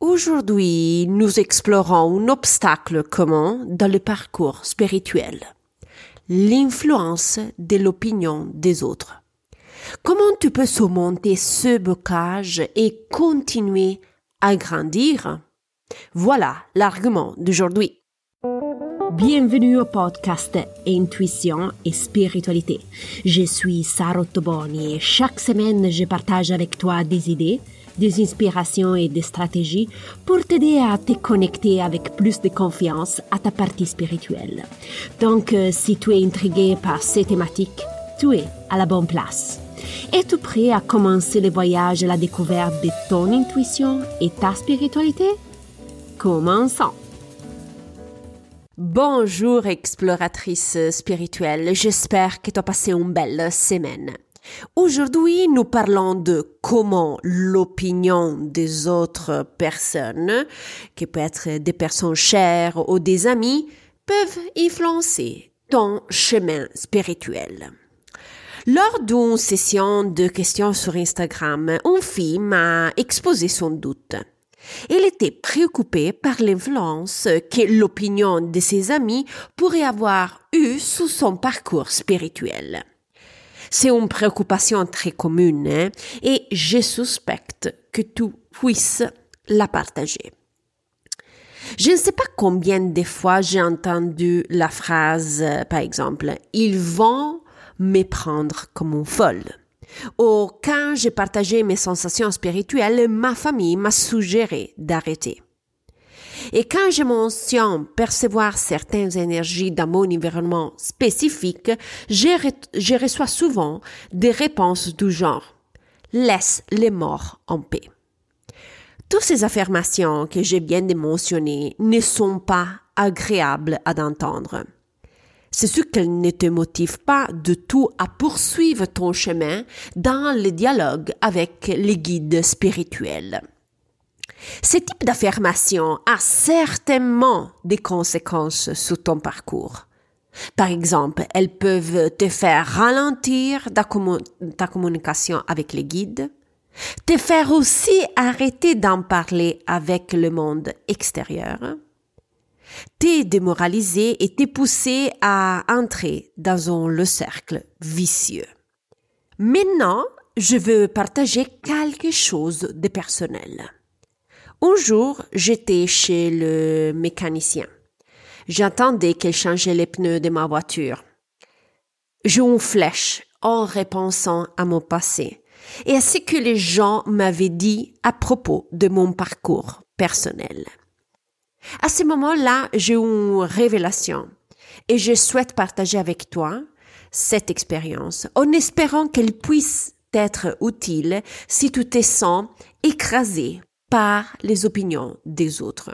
Aujourd'hui, nous explorons un obstacle commun dans le parcours spirituel, l'influence de l'opinion des autres. Comment tu peux surmonter ce blocage et continuer à grandir? Voilà l'argument d'aujourd'hui. Bienvenue au podcast Intuition et Spiritualité. Je suis Sarah Toboni et chaque semaine je partage avec toi des idées, des inspirations et des stratégies pour t'aider à te connecter avec plus de confiance à ta partie spirituelle. Donc, euh, si tu es intrigué par ces thématiques, tu es à la bonne place. Es-tu prêt à commencer le voyage à la découverte de ton intuition et ta spiritualité? Commençons. Bonjour exploratrice spirituelle, j'espère que tu as passé une belle semaine. Aujourd'hui, nous parlons de comment l'opinion des autres personnes, qui peut être des personnes chères ou des amis, peuvent influencer ton chemin spirituel. Lors d'une session de questions sur Instagram, une fille m'a exposé son doute. Elle était préoccupée par l'influence que l'opinion de ses amis pourrait avoir eue sous son parcours spirituel. C'est une préoccupation très commune hein, et je suspecte que tu puisses la partager. Je ne sais pas combien de fois j'ai entendu la phrase, par exemple, ils vont me prendre comme une folle. Ou quand j'ai partagé mes sensations spirituelles, ma famille m'a suggéré d'arrêter. Et quand je mentionne percevoir certaines énergies dans mon environnement spécifique, je, reçois souvent des réponses du genre Laisse les morts en paix. Toutes ces affirmations que j'ai bien mentionnées ne sont pas agréables à entendre. C'est sûr qu'elles ne te motivent pas de tout à poursuivre ton chemin dans le dialogue avec les guides spirituels. Ce type d'affirmation a certainement des conséquences sur ton parcours. Par exemple, elles peuvent te faire ralentir ta, communication avec les guides, te faire aussi arrêter d'en parler avec le monde extérieur, te démoraliser et te pousser à entrer dans le cercle vicieux. Maintenant, je veux partager quelque chose de personnel. Un jour, j'étais chez le mécanicien. J'attendais qu'il changeait les pneus de ma voiture. J'ai une flèche en repensant à mon passé et à ce que les gens m'avaient dit à propos de mon parcours personnel. À ce moment-là, j'ai une révélation et je souhaite partager avec toi cette expérience en espérant qu'elle puisse être utile si tu te sens écrasé par les opinions des autres.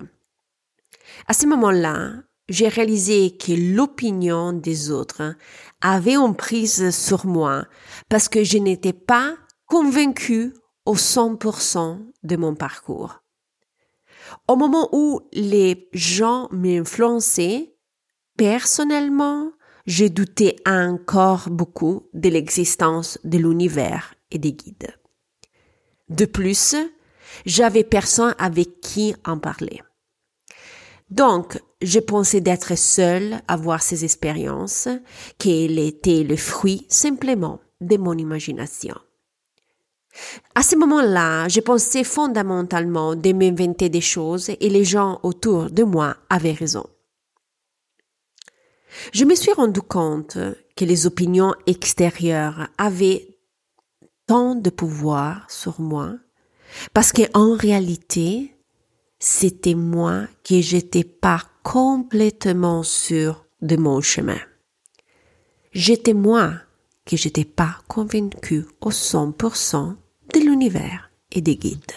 À ce moment-là, j'ai réalisé que l'opinion des autres avait une prise sur moi parce que je n'étais pas convaincue au 100% de mon parcours. Au moment où les gens m'influençaient, personnellement, j'ai douté encore beaucoup de l'existence de l'univers et des guides. De plus, j'avais personne avec qui en parler. Donc, je pensais d'être seule à voir ces expériences, qu'elles étaient le fruit simplement de mon imagination. À ce moment-là, je pensais fondamentalement de m'inventer des choses et les gens autour de moi avaient raison. Je me suis rendu compte que les opinions extérieures avaient tant de pouvoir sur moi parce qu'en réalité, c'était moi qui j'étais pas complètement sûr de mon chemin. J'étais moi qui j'étais pas convaincu au 100% de l'univers et des guides.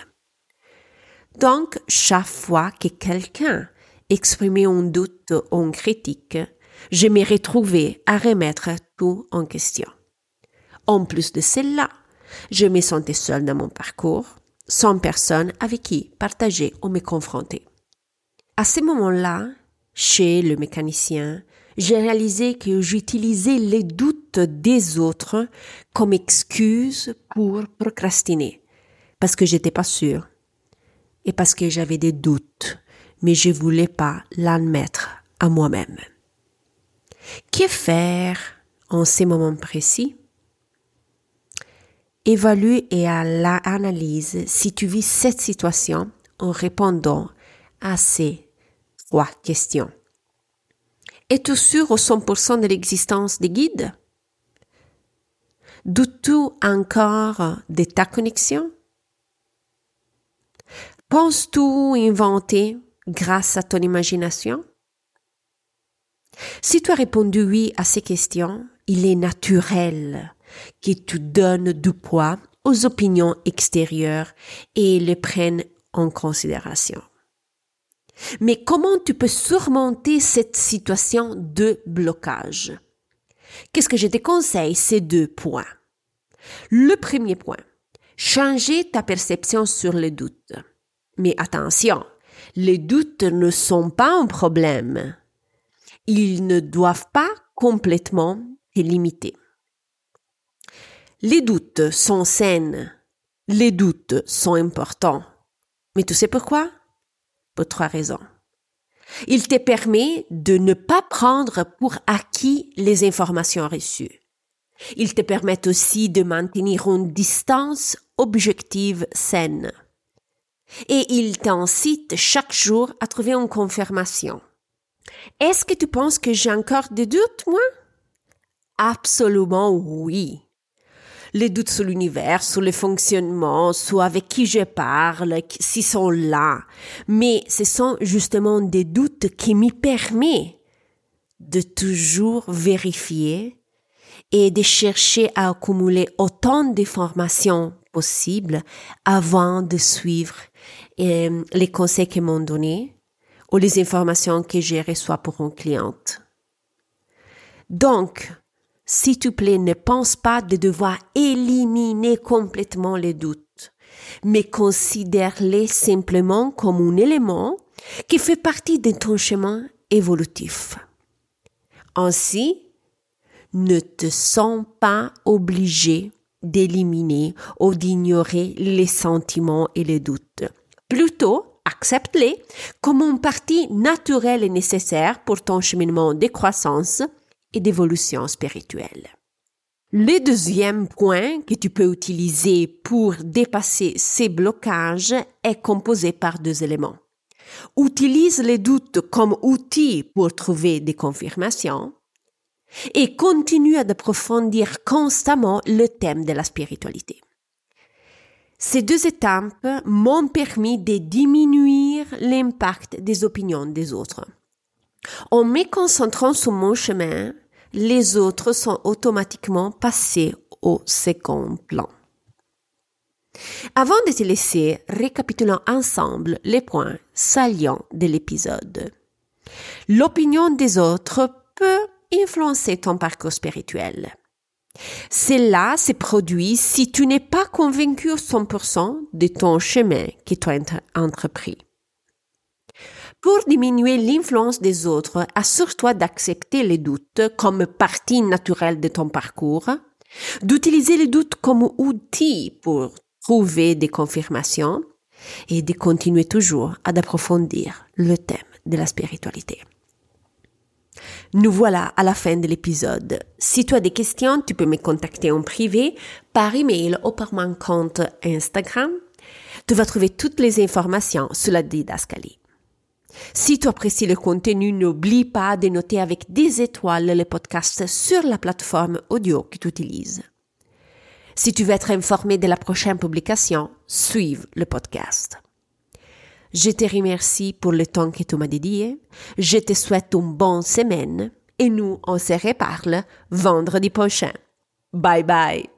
Donc, chaque fois que quelqu'un exprimait un doute ou une critique, je me retrouvais à remettre tout en question. En plus de cela, je me sentais seule dans mon parcours, sans personne avec qui partager ou me confronter. À ce moment-là, chez le mécanicien, j'ai réalisé que j'utilisais les doutes des autres comme excuse pour procrastiner, parce que j'étais pas sûre. et parce que j'avais des doutes, mais je voulais pas l'admettre à moi-même. Que faire en ces moments précis? Évalue et à l'analyse si tu vis cette situation en répondant à ces trois questions. Es-tu sûr au 100% de l'existence des guides? Doutes-tu encore de ta connexion? Penses-tu inventer grâce à ton imagination? Si tu as répondu oui à ces questions, il est naturel que tu donnes du poids aux opinions extérieures et les prennes en considération. Mais comment tu peux surmonter cette situation de blocage? Qu'est-ce que je te conseille? Ces deux points. Le premier point, changer ta perception sur les doutes. Mais attention, les doutes ne sont pas un problème. Ils ne doivent pas complètement te limiter. Les doutes sont sains. Les doutes sont importants. Mais tu sais pourquoi? Pour trois raisons. Il te permet de ne pas prendre pour acquis les informations reçues. Il te permet aussi de maintenir une distance objective saine. Et il t'incite chaque jour à trouver une confirmation. Est-ce que tu penses que j'ai encore des doutes, moi? Absolument oui les doutes sur l'univers, sur le fonctionnement, sur avec qui je parle, s'ils sont là. Mais ce sont justement des doutes qui me permettent de toujours vérifier et de chercher à accumuler autant d'informations possibles avant de suivre euh, les conseils qu'ils m'ont donnés ou les informations que j'ai reçues pour une cliente. Donc, s'il te plaît, ne pense pas de devoir éliminer complètement les doutes, mais considère-les simplement comme un élément qui fait partie de ton chemin évolutif. Ainsi, ne te sens pas obligé d'éliminer ou d'ignorer les sentiments et les doutes. Plutôt, accepte-les comme une partie naturelle et nécessaire pour ton cheminement de croissance et d'évolution spirituelle. Le deuxième point que tu peux utiliser pour dépasser ces blocages est composé par deux éléments. Utilise les doutes comme outil pour trouver des confirmations et continue à approfondir constamment le thème de la spiritualité. Ces deux étapes m'ont permis de diminuer l'impact des opinions des autres. En me concentrant sur mon chemin, les autres sont automatiquement passés au second plan. Avant de te laisser, récapitulons ensemble les points salients de l'épisode. L'opinion des autres peut influencer ton parcours spirituel. Cela se produit si tu n'es pas convaincu au 100% de ton chemin que tu as entrepris. Pour diminuer l'influence des autres, assure-toi d'accepter les doutes comme partie naturelle de ton parcours, d'utiliser les doutes comme outil pour trouver des confirmations et de continuer toujours à approfondir le thème de la spiritualité. Nous voilà à la fin de l'épisode. Si tu as des questions, tu peux me contacter en privé, par email ou par mon compte Instagram. Tu vas trouver toutes les informations sur la didascalie. Si tu apprécies le contenu, n'oublie pas de noter avec des étoiles le podcast sur la plateforme audio que tu utilises. Si tu veux être informé de la prochaine publication, suive le podcast. Je te remercie pour le temps que tu m'as dédié. Je te souhaite une bonne semaine et nous, on se reparle vendredi prochain. Bye bye.